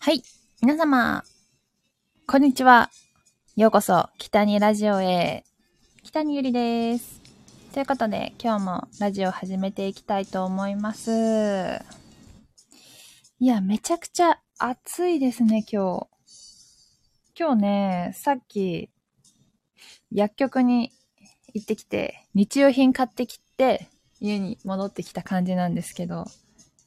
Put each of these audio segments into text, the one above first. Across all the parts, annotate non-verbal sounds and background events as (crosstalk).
はい。皆様、こんにちは。ようこそ、北にラジオへ。北にゆりです。ということで、今日もラジオ始めていきたいと思います。いや、めちゃくちゃ暑いですね、今日。今日ね、さっき、薬局に行ってきて、日用品買ってきて、家に戻ってきた感じなんですけど、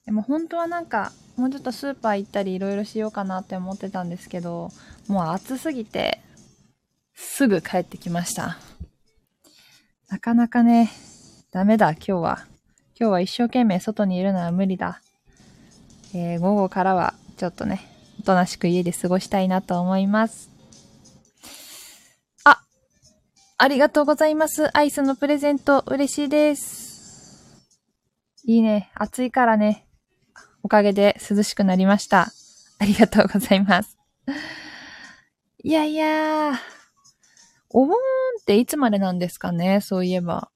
でも本当はなんか、もうちょっとスーパー行ったりいろいろしようかなって思ってたんですけど、もう暑すぎて、すぐ帰ってきました。なかなかね、ダメだ、今日は。今日は一生懸命外にいるのは無理だ。えー、午後からはちょっとね、おとなしく家で過ごしたいなと思います。あ、ありがとうございます。アイスのプレゼント嬉しいです。いいね。暑いからね。おかげで涼しくなりました。ありがとうございます。いやいやー、お盆っていつまでなんですかねそういえば。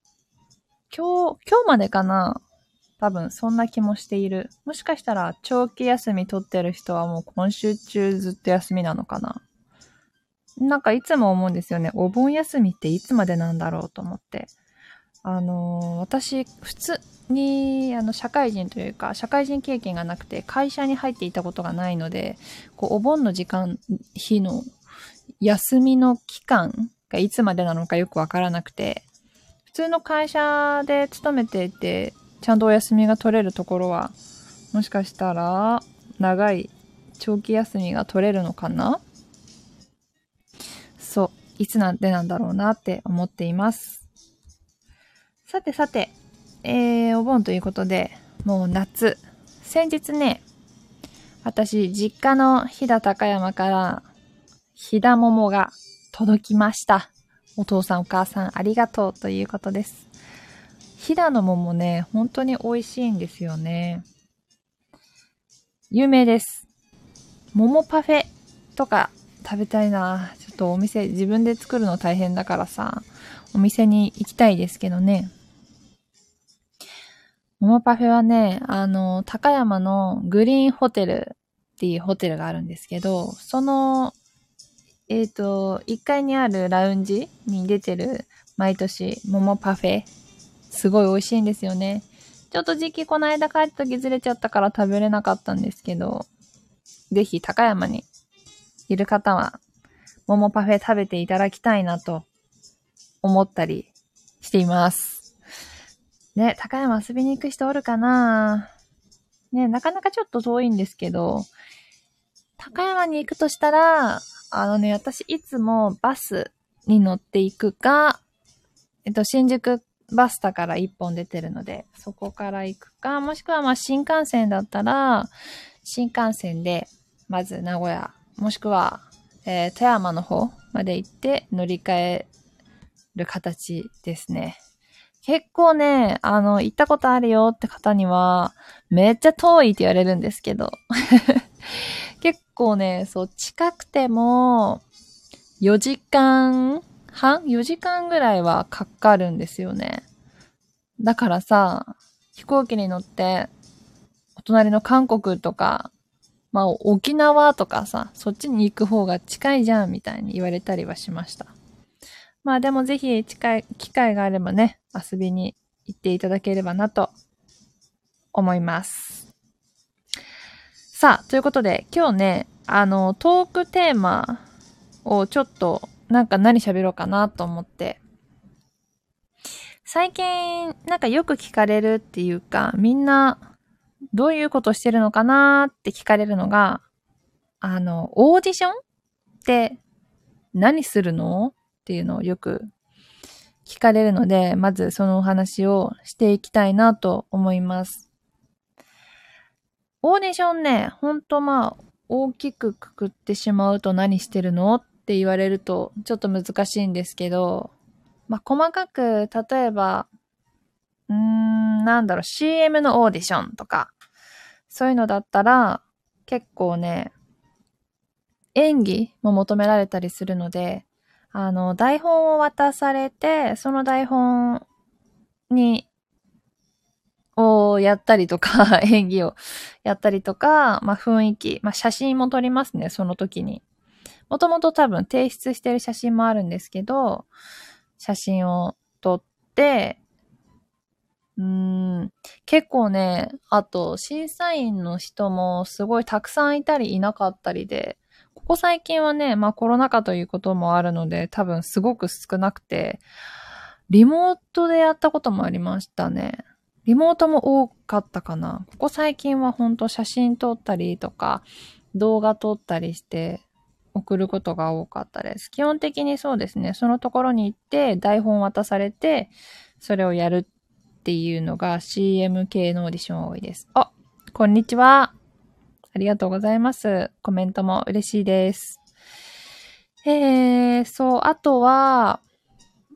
今日、今日までかな多分そんな気もしている。もしかしたら長期休み取ってる人はもう今週中ずっと休みなのかななんかいつも思うんですよね。お盆休みっていつまでなんだろうと思って。あの私、普通に、あの、社会人というか、社会人経験がなくて、会社に入っていたことがないので、こう、お盆の時間、日の休みの期間がいつまでなのかよくわからなくて、普通の会社で勤めていて、ちゃんとお休みが取れるところは、もしかしたら、長い長期休みが取れるのかな？そう、いつなんでなんだろうなって思っています。さてさて、えー、お盆ということで、もう夏。先日ね、私、実家の飛騨高山から、飛騨桃が届きました。お父さんお母さんありがとうということです。飛騨の桃ね、本当に美味しいんですよね。有名です。桃パフェとか食べたいな。ちょっとお店、自分で作るの大変だからさ、お店に行きたいですけどね。桃パフェはね、あの、高山のグリーンホテルっていうホテルがあるんですけど、その、えっ、と、1階にあるラウンジに出てる毎年桃パフェ。すごい美味しいんですよね。ちょっと時期この間帰った時ずれちゃったから食べれなかったんですけど、ぜひ高山にいる方は桃パフェ食べていただきたいなと思ったりしています。ね、高山遊びに行く人おるかな？ね、なかなかちょっと遠いんですけど、高山に行くとしたら、あのね、私いつもバスに乗っていくか、えっと、新宿バスタから一本出てるので、そこから行くか、もしくはまあ新幹線だったら、新幹線で、まず名古屋、もしくは、えー富山の方まで行って乗り換える形ですね。結構ね、あの、行ったことあるよって方には、めっちゃ遠いって言われるんですけど。(laughs) 結構ね、そう、近くても、4時間半 ?4 時間ぐらいはかかるんですよね。だからさ、飛行機に乗って、お隣の韓国とか、まあ沖縄とかさ、そっちに行く方が近いじゃんみたいに言われたりはしました。まあでもぜひ近い、機会があればね、遊びに行っていただければなと思います。さあ、ということで今日ね、あの、トークテーマをちょっとなんか何喋ろうかなと思って。最近なんかよく聞かれるっていうか、みんなどういうことしてるのかなって聞かれるのが、あの、オーディションって何するのっていうのをよく聞かれるので、まずそのお話をしていきたいなと思います。オーディションね、ほんとまあ、大きくくくってしまうと何してるのって言われるとちょっと難しいんですけど、まあ、細かく、例えば、うーん、なんだろう、CM のオーディションとか、そういうのだったら、結構ね、演技も求められたりするので、あの、台本を渡されて、その台本にをやったりとか、(laughs) 演技をやったりとか、まあ雰囲気、まあ写真も撮りますね、その時に。もともと多分提出してる写真もあるんですけど、写真を撮って、うん、結構ね、あと審査員の人もすごいたくさんいたりいなかったりで、ここ最近はね、まあコロナ禍ということもあるので、多分すごく少なくて、リモートでやったこともありましたね。リモートも多かったかな。ここ最近はほんと写真撮ったりとか、動画撮ったりして送ることが多かったです。基本的にそうですね。そのところに行って台本渡されて、それをやるっていうのが CM 系のオーディション多いです。あ、こんにちは。ありがとうございます。コメントも嬉しいです。えー、そう、あとは、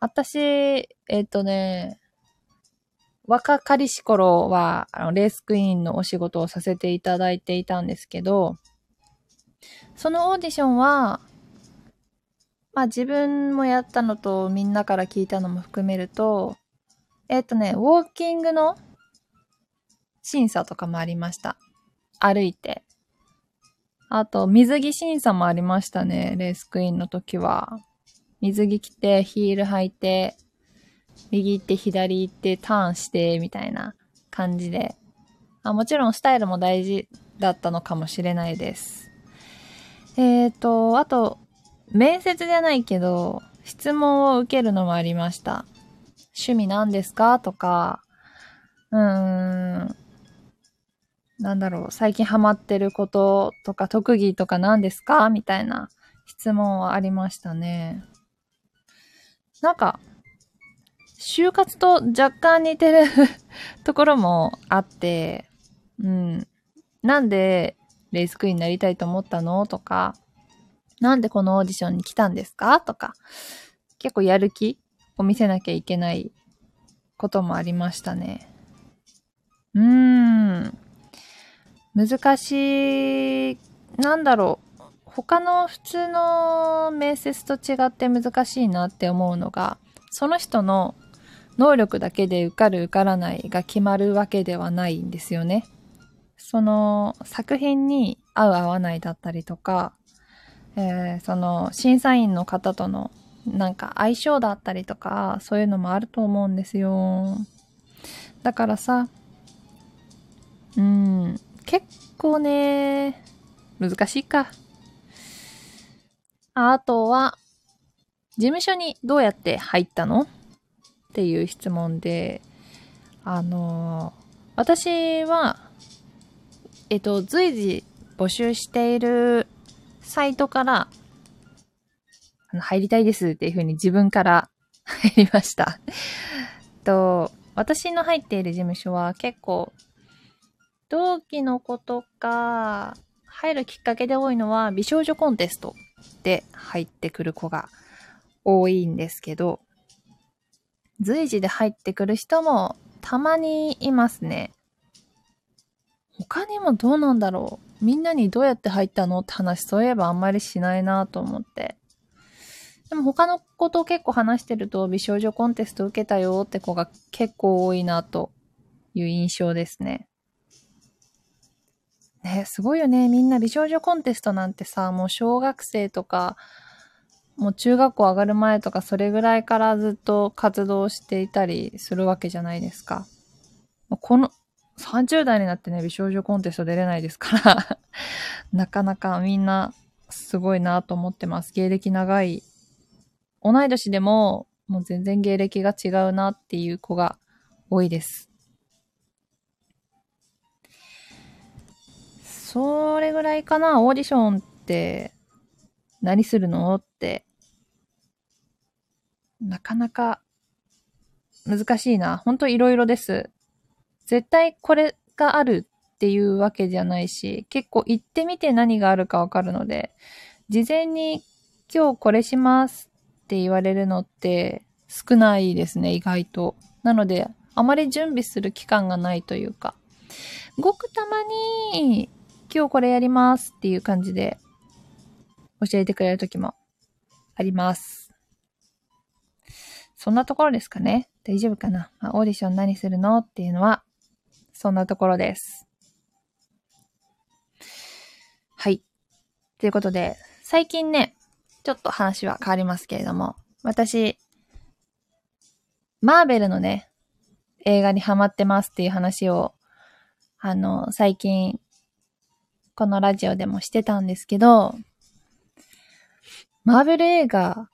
私、えっ、とね、若かりし頃は、あの、レースクイーンのお仕事をさせていただいていたんですけど、そのオーディションは、まあ自分もやったのとみんなから聞いたのも含めると、えっ、とね、ウォーキングの審査とかもありました。歩いて。あと、水着審査もありましたね、レースクイーンの時は。水着着て、ヒール履いて、右行って左行ってターンしてみたいな感じで。あもちろんスタイルも大事だったのかもしれないです。えっ、ー、と、あと、面接じゃないけど、質問を受けるのもありました。趣味何ですか？とか、うーん、なんだろう、最近ハマってることとか特技とか何ですか？みたいな質問はありましたね。なんか、就活と若干似てる (laughs) ところもあって、うん。なんでレースクイーンになりたいと思ったの？とか、なんでこのオーディションに来たんですか？とか、結構やる気？を見せなきゃいけないこともありましたね。うーん。難しい、なんだろう。他の普通の面接と違って難しいなって思うのが、その人の能力だけで受かる受からないが決まるわけではないんですよね。その作品に合う合わないだったりとか、えー、その審査員の方とのなんか相性だったりとか、そういうのもあると思うんですよ。だからさ、うん、結構ね、難しいか。あとは、事務所にどうやって入ったの？っていう質問で、あの私は、えっと、随時募集しているサイトから、あの入りたいですっていうふうに自分から入りました。と、私の入っている事務所は結構、同期の子とか、入るきっかけで多いのは美少女コンテストで入ってくる子が多いんですけど、随時で入ってくる人もたまにいますね。他にもどうなんだろうみんなにどうやって入ったの？って話そういえばあんまりしないなと思って。でも他の子と結構話してると美少女コンテスト受けたよって子が結構多いなという印象ですね。ね、すごいよね。みんな美少女コンテストなんてさ、もう小学生とかもう中学校上がる前とかそれぐらいからずっと活動していたりするわけじゃないですか。この30代になってね、美少女コンテスト出れないですから (laughs) なかなかみんなすごいなと思ってます。芸歴長い。同い年でももう全然芸歴が違うなっていう子が多いです。それぐらいかな、オーディションって何するのってなかなか難しいな。ほんといろいろです。絶対これがあるっていうわけじゃないし、結構行ってみて何があるかわかるので、事前に今日これしますって言われるのって少ないですね、意外と。なので、あまり準備する期間がないというか、ごくたまに今日これやりますっていう感じで教えてくれる時もあります。そんなところですかね。大丈夫かな、まあ、オーディション何するのっていうのは、そんなところです。はい。ということで、最近ね、ちょっと話は変わりますけれども、私、マーベルのね、映画にハマってますっていう話を、あの、最近、このラジオでもしてたんですけど、マーベル映画、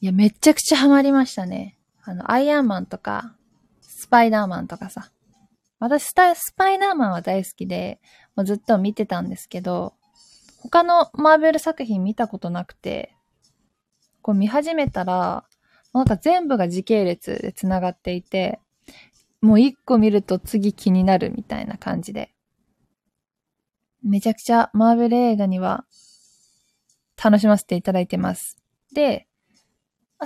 いや、めちゃくちゃハマりましたね。あの、アイアンマンとか、スパイダーマンとかさ。私、スパイダーマンは大好きで、もうずっと見てたんですけど、他のマーベル作品見たことなくて、こう見始めたら、なんか全部が時系列で繋がっていて、もう一個見ると次気になるみたいな感じで。めちゃくちゃマーベル映画には楽しませていただいてます。で、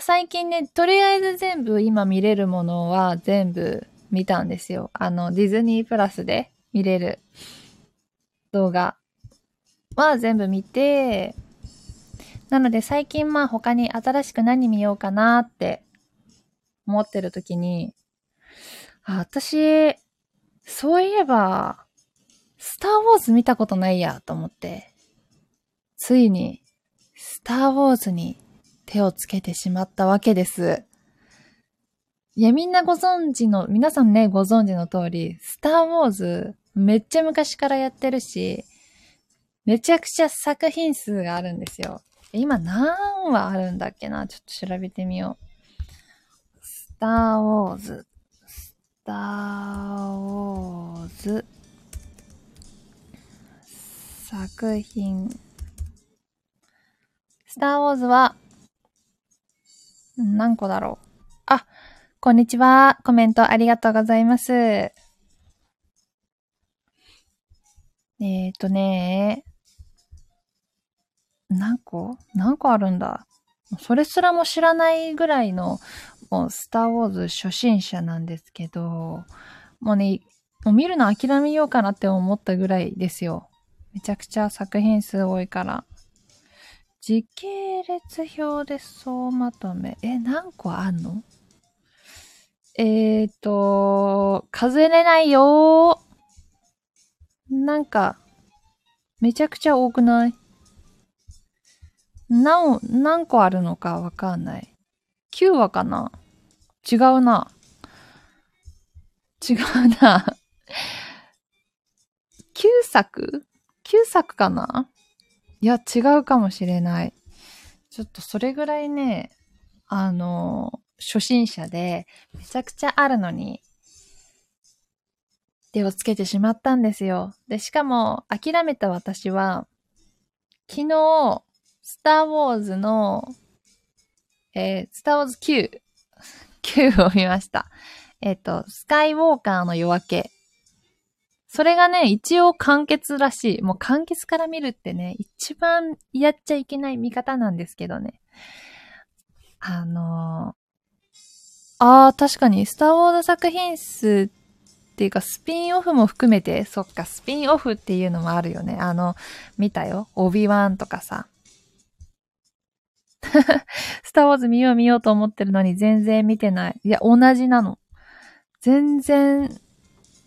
最近ね、とりあえず全部今見れるものは全部見たんですよ。あの、ディズニープラスで見れる動画は全部見て、なので最近まあ他に新しく何見ようかなって思ってる時に、あ、私、そういえば、スターウォーズ見たことないやと思って、ついに、スターウォーズに手をつけてしまったわけです。いや、みんなご存知の、皆さんね、ご存知の通り、スターウォーズ、めっちゃ昔からやってるし、めちゃくちゃ作品数があるんですよ。今何話あるんだっけな？ちょっと調べてみよう。スターウォーズ。スターウォーズ。作品。スターウォーズは、何個だろう？あ、こんにちは。コメントありがとうございます。えっ、ー、とね、何個？何個あるんだ？それすらも知らないぐらいの、もう、スターウォーズ初心者なんですけど、もうね、もう見るの諦めようかなって思ったぐらいですよ。めちゃくちゃ作品数多いから。時系列表で総まとめ。え、何個あんの？えーと、数えれないよなんか、めちゃくちゃ多くない？何、何個あるのかわかんない。9話かな？違うな。違うな。9作？9作かな？いや、違うかもしれない。ちょっとそれぐらいね、あの、初心者で、めちゃくちゃあるのに、手をつけてしまったんですよ。で、しかも、諦めた私は、昨日、スターウォーズの、えー、スターウォーズ9、9を見ました。えっ、ー、と、スカイウォーカーの夜明け。それがね、一応完結らしい。もう完結から見るってね、一番やっちゃいけない見方なんですけどね。あのー、ああ、確かに、スターウォーズ作品数っていうか、スピンオフも含めて、そっか、スピンオフっていうのもあるよね。あの、見たよ。オビワンとかさ。(laughs) スターウォーズ見よう見ようと思ってるのに全然見てない。いや、同じなの。全然、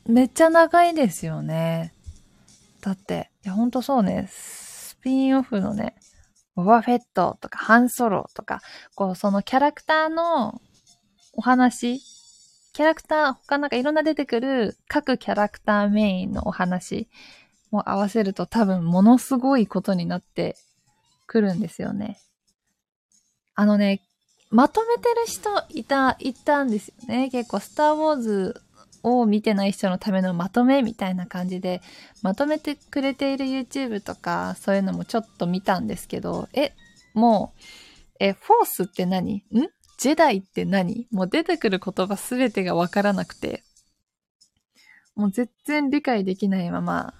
めっちゃ長いですよね。だって、いや、ほんとそうね。スピンオフのね、ボバフェットとかハンソロとか、こう、そのキャラクターのお話、キャラクター、他なんかいろんな出てくる各キャラクターメインのお話も合わせると多分ものすごいことになってくるんですよね。あのね、まとめてる人いた、いたんですよね。結構、スターウォーズを見てない人のためのまとめみたいな感じで、まとめてくれている YouTube とか、そういうのもちょっと見たんですけど、え、もう、え、フォースって何？ん？ジェダイって何？もう出てくる言葉すべてがわからなくて、もう全然理解できないまま、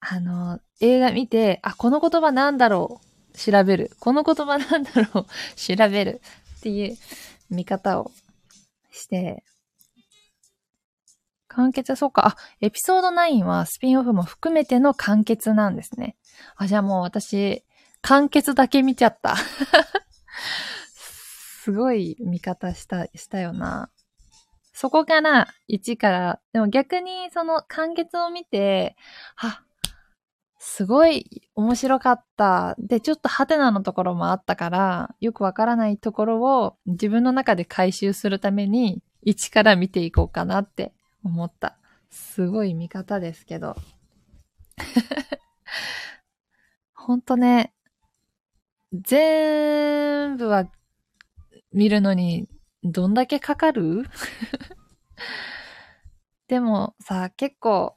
あの、映画見て、あ、この言葉なんだろう？調べる。この言葉なんだろう？調べるっていう見方をして、完結、そうか。あ、エピソード9はスピンオフも含めての完結なんですね。あ、じゃあもう私、完結だけ見ちゃった。(laughs) すごい見方した、したよな。そこから1から、でも逆にその完結を見て、あ、すごい面白かった。で、ちょっとハテナのところもあったから、よくわからないところを自分の中で回収するために、一から見ていこうかなって思った。すごい見方ですけど。ほんとね、全部は見るのにどんだけかかる？(laughs) でもさ、結構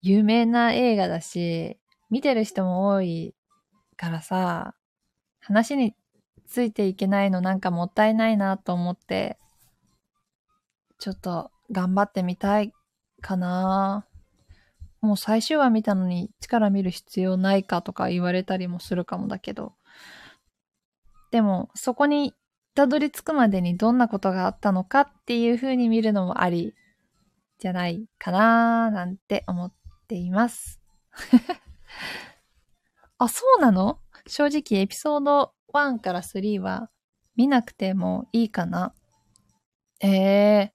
有名な映画だし、見てる人も多いからさ、話についていけないのなんかもったいないなと思って、ちょっと頑張ってみたいかな。もう最終話見たのに力見る必要ないかとか言われたりもするかもだけど。でも、そこにたどり着くまでにどんなことがあったのかっていう風に見るのもありじゃないかななんて思っています。(laughs) あ、そうなの？正直エピソード1から3は見なくてもいいかな。ええ、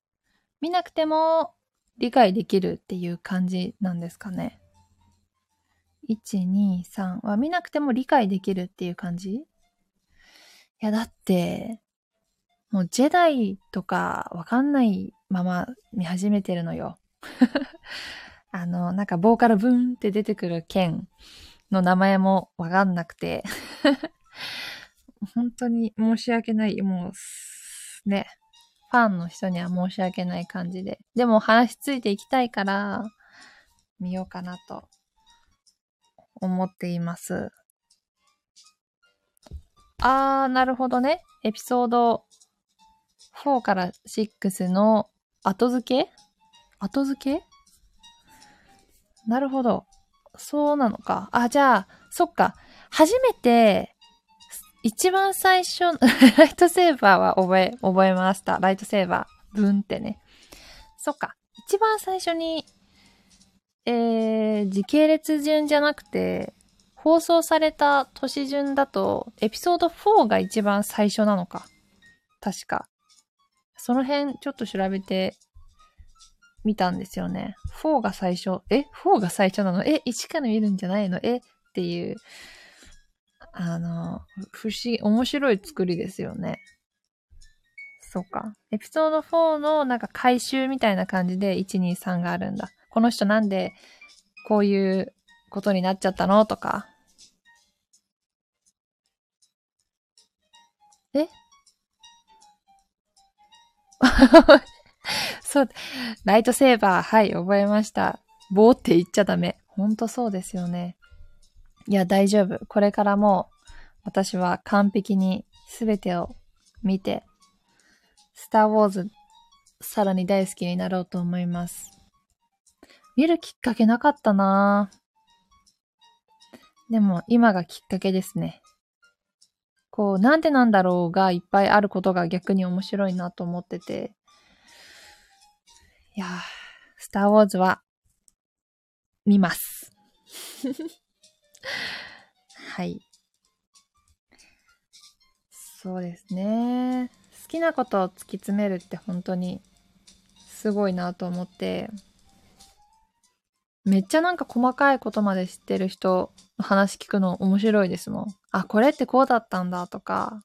見なくても理解できるっていう感じなんですかね。1、2、3は見なくても理解できるっていう感じ？いや、だって、もうジェダイとかわかんないまま見始めてるのよ。(laughs) あの、なんかボーカルブーンって出てくる剣の名前もわかんなくて (laughs) 本当に申し訳ない。もう、ね。ファンの人には申し訳ない感じで。でも話ついていきたいから、見ようかなと思っています。あー、なるほどね。エピソード4から6の後付け？後付け？なるほど。そうなのか。あ、じゃあ、そっか。初めて、一番最初、(laughs) ライトセーバーは覚え、覚えました。ライトセーバー。ブンってね。そっか。一番最初に、えー、時系列順じゃなくて、放送された年順だと、エピソード4が一番最初なのか。確か。その辺ちょっと調べてみたんですよね。4が最初。え ?4 が最初なの？え ?1 から見るんじゃないの？え？っていう、あの、不思議、面白い作りですよね。そうか。エピソード4のなんか回収みたいな感じで1、2、3があるんだ。この人なんでこういうことになっちゃったの？とか。え？(laughs) そう、ライトセーバー、はい、覚えました。棒って言っちゃダメ。ほんとそうですよね。いや、大丈夫。これからも、私は完璧に全てを見て、スターウォーズ、さらに大好きになろうと思います。見るきっかけなかったなでも、今がきっかけですね。こう、なんでなんだろうがいっぱいあることが逆に面白いなと思ってて。いやー、スターウォーズは、見ます。はい。そうですね。好きなことを突き詰めるって本当にすごいなと思って、めっちゃなんか細かいことまで知ってる人の話聞くの面白いですもん。あ、これってこうだったんだとか。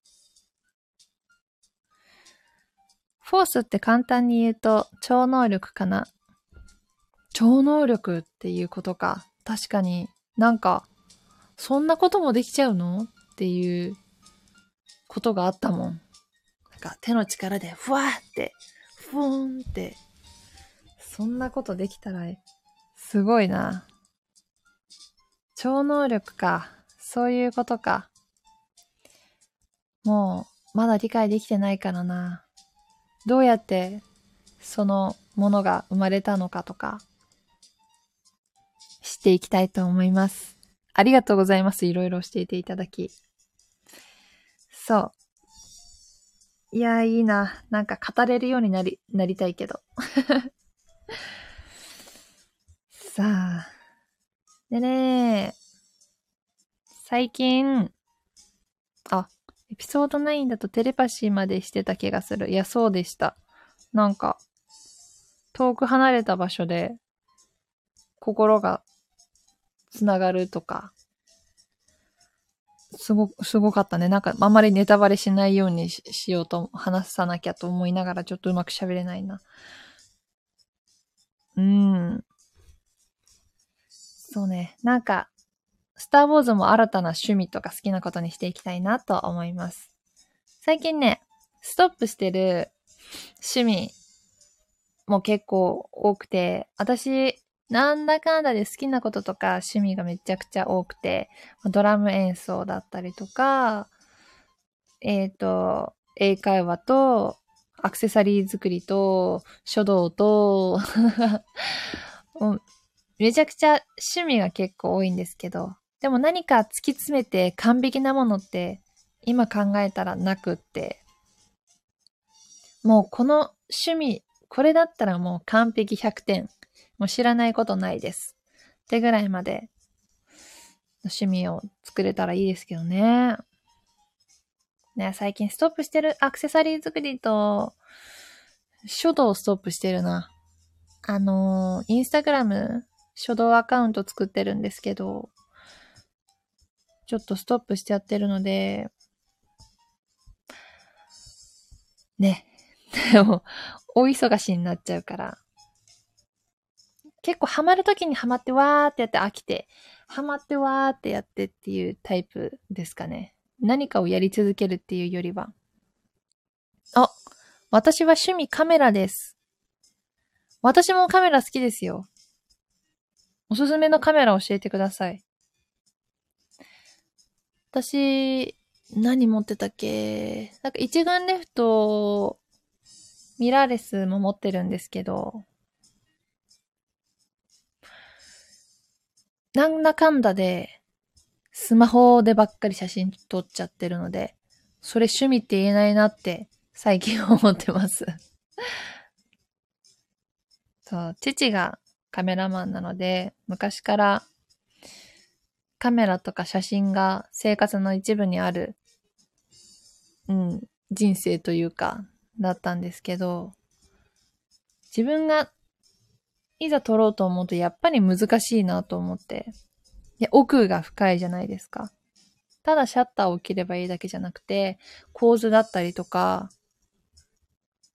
フォースって簡単に言うと超能力かな。超能力っていうことか。確かになんか、そんなこともできちゃうの？っていうことがあったもん。なんか手の力でふわーって、ふーんって、そんなことできたら、すごいな。超能力か。そういうことか。もう、まだ理解できてないからな。どうやって、そのものが生まれたのかとか、知っていきたいと思います。ありがとうございます。いろいろ教えていただき。そう。いや、いいな。なんか語れるようになり、なりたいけど。(laughs) さあ。でね最近、あ、エピソード9だとテレパシーまでしてた気がする。いや、そうでした。なんか、遠く離れた場所で心がつながるとか、すご、すごかったね。なんか、あんまりネタバレしないようにしようと、話さなきゃと思いながら、ちょっとうまく喋れないな。うん。そうね。なんか、スターウォーズも新たな趣味とか好きなことにしていきたいなと思います。最近ね、ストップしてる趣味も結構多くて、私、なんだかんだで好きなこととか趣味がめちゃくちゃ多くて、ドラム演奏だったりとか、えっ、ー、と、英会話と、アクセサリー作りと、書道と (laughs) めちゃくちゃ趣味が結構多いんですけど、でも何か突き詰めて完璧なものって今考えたらなくって、もうこの趣味、これだったらもう完璧100点。もう知らないことないです。ってぐらいまで趣味を作れたらいいですけどね。ね、最近ストップしてるアクセサリー作りと書道ストップしてるな。あのインスタグラム書道アカウント作ってるんですけど、ちょっとストップしちゃってるので、ね。(laughs) でも、大忙しになっちゃうから。結構ハマるときにハマってわーってやって飽きて、ハマってわーってやってっていうタイプですかね。何かをやり続けるっていうよりは。あ、私は趣味カメラです。私もカメラ好きですよ。おすすめのカメラ教えてください。私、何持ってたっけ？なんか一眼レフとミラーレスも持ってるんですけど、なんだかんだで、スマホでばっかり写真撮っちゃってるので、それ趣味って言えないなって最近思ってます。(laughs) そう、父がカメラマンなので、昔からカメラとか写真が生活の一部にある、うん、人生というか、だったんですけど、自分がいざ撮ろうと思うとやっぱり難しいなと思って、いや、奥が深いじゃないですか。ただシャッターを切ればいいだけじゃなくて、構図だったりとか、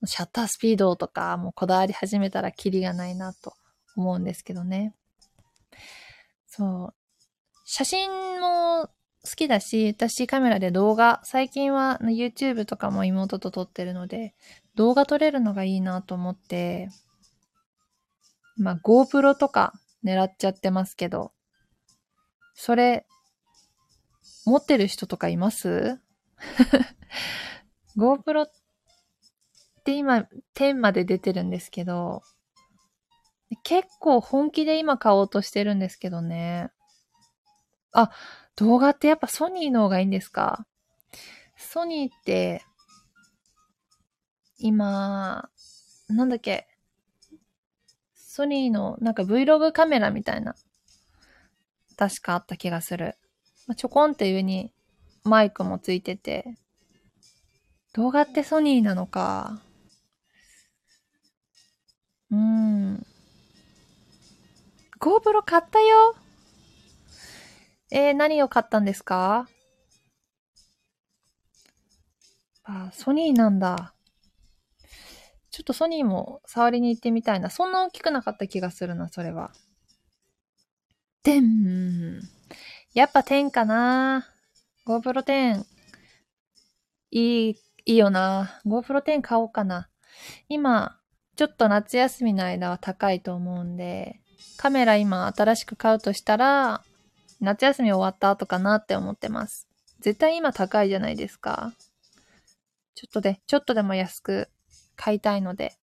シャッタースピードとか、もうこだわり始めたらキリがないなと思うんですけどね。そう。写真も好きだし、私カメラで動画、最近は YouTube とかも妹と撮ってるので、動画撮れるのがいいなと思って、まあ GoPro とか狙っちゃってますけど、それ、持ってる人とかいます (laughs) ?GoPro って今10まで出てるんですけど、結構本気で今買おうとしてるんですけどね。あ、動画ってやっぱソニーの方がいいんですか？ソニーって、今、なんだっけ、ソニーのなんか Vlog カメラみたいな、確かあった気がする。まあ、ちょこんって上にマイクもついてて、動画ってソニーなのか。うーん。GoPro 買ったよ。えー、何を買ったんですか？あ、ソニーなんだ。ちょっとソニーも触りに行ってみたいな。そんな大きくなかった気がするな、それは。でん。やっぱ10かな。GoPro 10。いい、いいよな。GoPro 10買おうかな。今、ちょっと夏休みの間は高いと思うんで、カメラ今新しく買うとしたら、夏休み終わった後かなって思ってます。絶対今高いじゃないですか。ちょっとで、ちょっとでも安く買いたいので。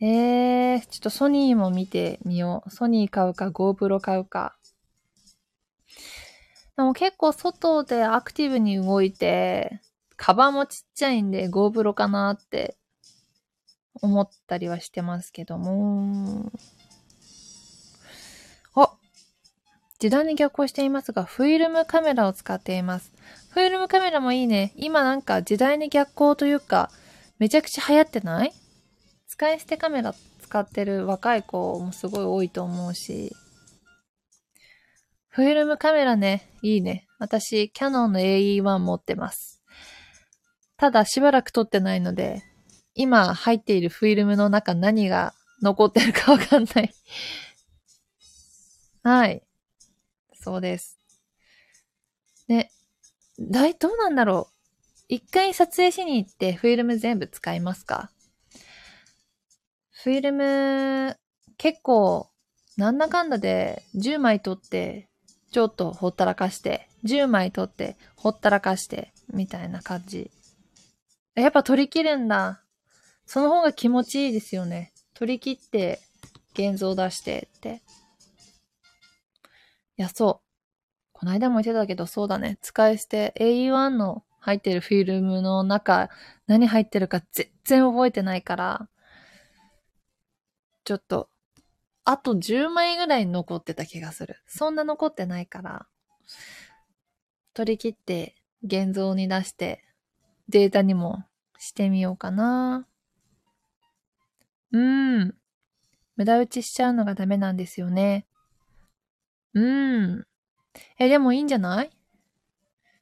えー、ちょっとソニーも見てみよう。ソニー買うか GoPro 買うか。でも結構外でアクティブに動いて、カバンもちっちゃいんで GoPro かなって思ったりはしてますけども。時代に逆行していますが、フィルムカメラを使っています。フィルムカメラもいいね。今なんか時代に逆行というか、めちゃくちゃ流行ってない？使い捨てカメラ使ってる若い子もすごい多いと思うし、フィルムカメラね、いいね。私、キャノンの AE1 持ってます。ただしばらく撮ってないので、今入っているフィルムの中何が残ってるかわかんないはい。そうです。ね。だい、どうなんだろう。一回撮影しに行ってフィルム全部使いますか？フィルム結構なんだかんだで10枚撮ってちょっとほったらかして10枚撮ってほったらかしてみたいな感じ。やっぱ撮り切るんだ。その方が気持ちいいですよね。撮り切って現像出してって。いや、そう。この間も言ってたけど、そうだね。使い捨て AE1 の入ってるフィルムの中、何入ってるか全然覚えてないから、ちょっと、あと10枚ぐらい残ってた気がする。そんな残ってないから、取り切って現像に出してデータにもしてみようかな。うーん。無駄打ちしちゃうのがダメなんですよね。うーん。え、でもいいんじゃない？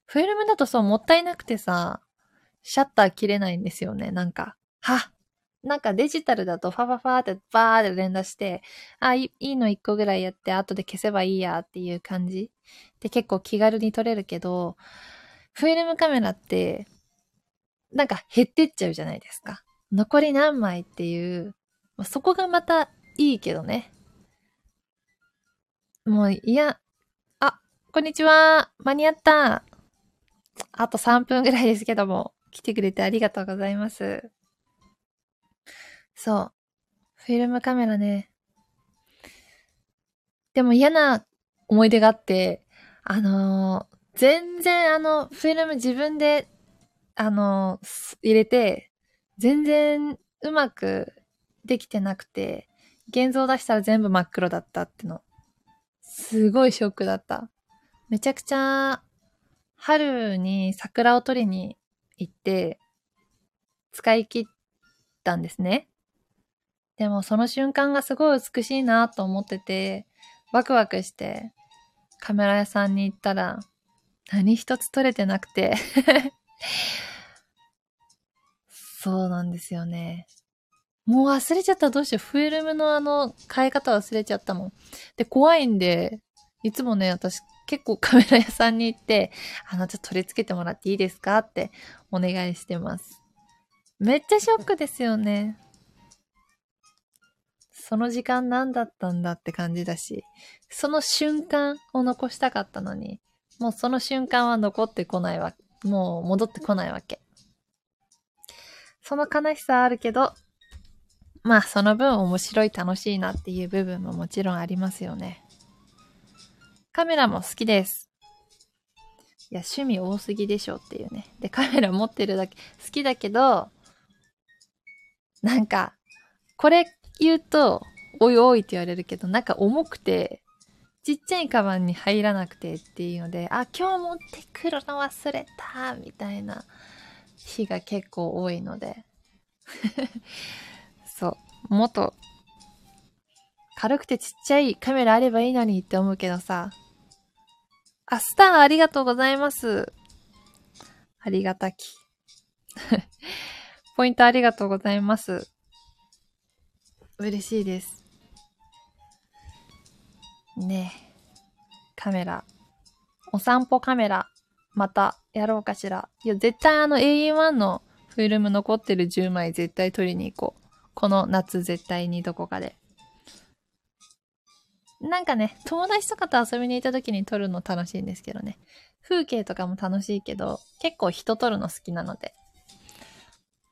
フィルムだとそう、もったいなくてさ、シャッター切れないんですよね、なんか。はなんかデジタルだとファファファーってバーって連打して、あ、いいの一個ぐらいやって後で消せばいいやっていう感じ。で結構気軽に撮れるけど、フィルムカメラって、なんか減ってっちゃうじゃないですか。残り何枚っていう、そこがまたいいけどね。もう、いや、あ、こんにちは。間に合った。あと3分ぐらいですけども、来てくれてありがとうございます。そう。フィルムカメラね。でも嫌な思い出があって、あのー、全然あの、フィルム自分で、あのー、入れて、全然うまくできてなくて、現像出したら全部真っ黒だったっての。すごいショックだった。めちゃくちゃ春に桜を取りに行って、使い切ったんですね。でもその瞬間がすごい美しいなと思ってて、ワクワクしてカメラ屋さんに行ったら何一つ撮れてなくて (laughs) そうなんですよね。もう忘れちゃったどうしよう。フィルムのあの、変え方忘れちゃったもん。で、怖いんで、いつもね、私結構カメラ屋さんに行って、あの、ちょっと取り付けてもらっていいですかってお願いしてます。めっちゃショックですよね。その時間何だったんだって感じだし、その瞬間を残したかったのに、もうその瞬間は残ってこないわ、もう戻ってこないわけ。その悲しさあるけど、まあその分面白い楽しいなっていう部分ももちろんありますよね。カメラも好きです。いや、趣味多すぎでしょっていうね。で、カメラ持ってるだけ好きだけど、なんか、これ言うと、おいおいって言われるけど、なんか重くて、ちっちゃいカバンに入らなくてっていうので、あ、今日持ってくるの忘れたみたいな日が結構多いので。そう。もっと軽くてちっちゃいカメラあればいいのにって思うけどさ。あ、スターありがとうございます。ありがたき。(laughs) ポイントありがとうございます。嬉しいです。ねえ。カメラ。お散歩カメラ。またやろうかしら。いや、絶対あの AE1 のフィルム残ってる10枚絶対撮りに行こう。この夏絶対にどこかで。なんかね、友達とかと遊びに行った時に撮るの楽しいんですけどね。風景とかも楽しいけど、結構人撮るの好きなので。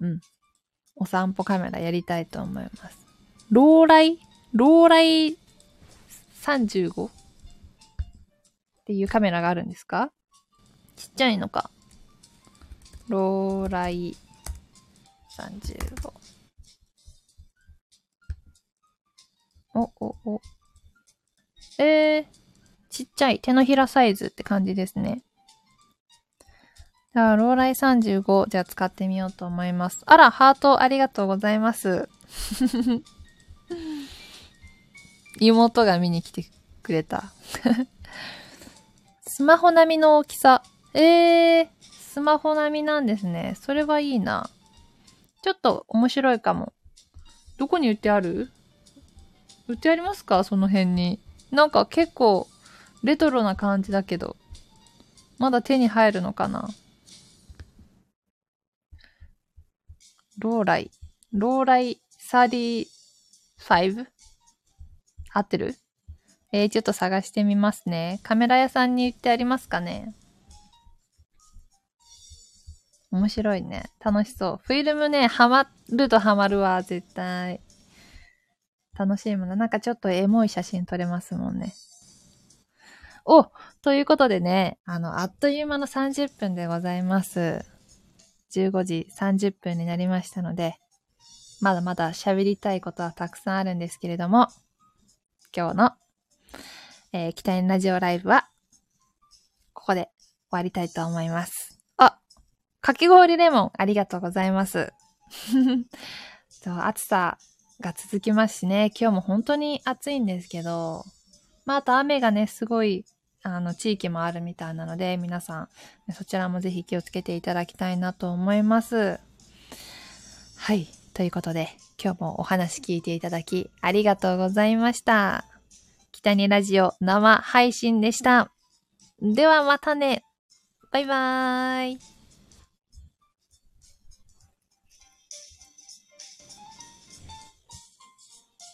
うん。お散歩カメラやりたいと思います。ローライローライ 35? っていうカメラがあるんですか？ちっちゃいのか。ローライ35。お、お、お。えー、ちっちゃい手のひらサイズって感じですね。じゃあ、ローライ35、じゃあ使ってみようと思います。あら、ハートありがとうございます。(laughs) 妹が見に来てくれた。(laughs) スマホ並みの大きさ。えー、スマホ並みなんですね。それはいいな。ちょっと面白いかも。どこに売ってある？売ってありますか？その辺に。なんか結構レトロな感じだけど。まだ手に入るのかな？ローライ。ローライ 35? 合ってる？えー、ちょっと探してみますね。カメラ屋さんに売ってありますかね？面白いね。楽しそう。フィルムね、ハマるとハマるわ、絶対。楽しいもの。なんかちょっとエモい写真撮れますもんね。おということでね、あの、あっという間の30分でございます。15時30分になりましたので、まだまだ喋りたいことはたくさんあるんですけれども、今日の、えー、北園ラジオライブは、ここで終わりたいと思います。あ、かき氷レモン、ありがとうございます。(laughs) 暑さが続きますしね、今日も本当に暑いんですけど、まあ、あと雨がね、すごいあの、地域もあるみたいなので、皆さん、そちらもぜひ気をつけていただきたいなと思います。はい。ということで、今日もお話聞いていただき、ありがとうございました。北にラジオ生配信でした。ではまたね。バイバーイ。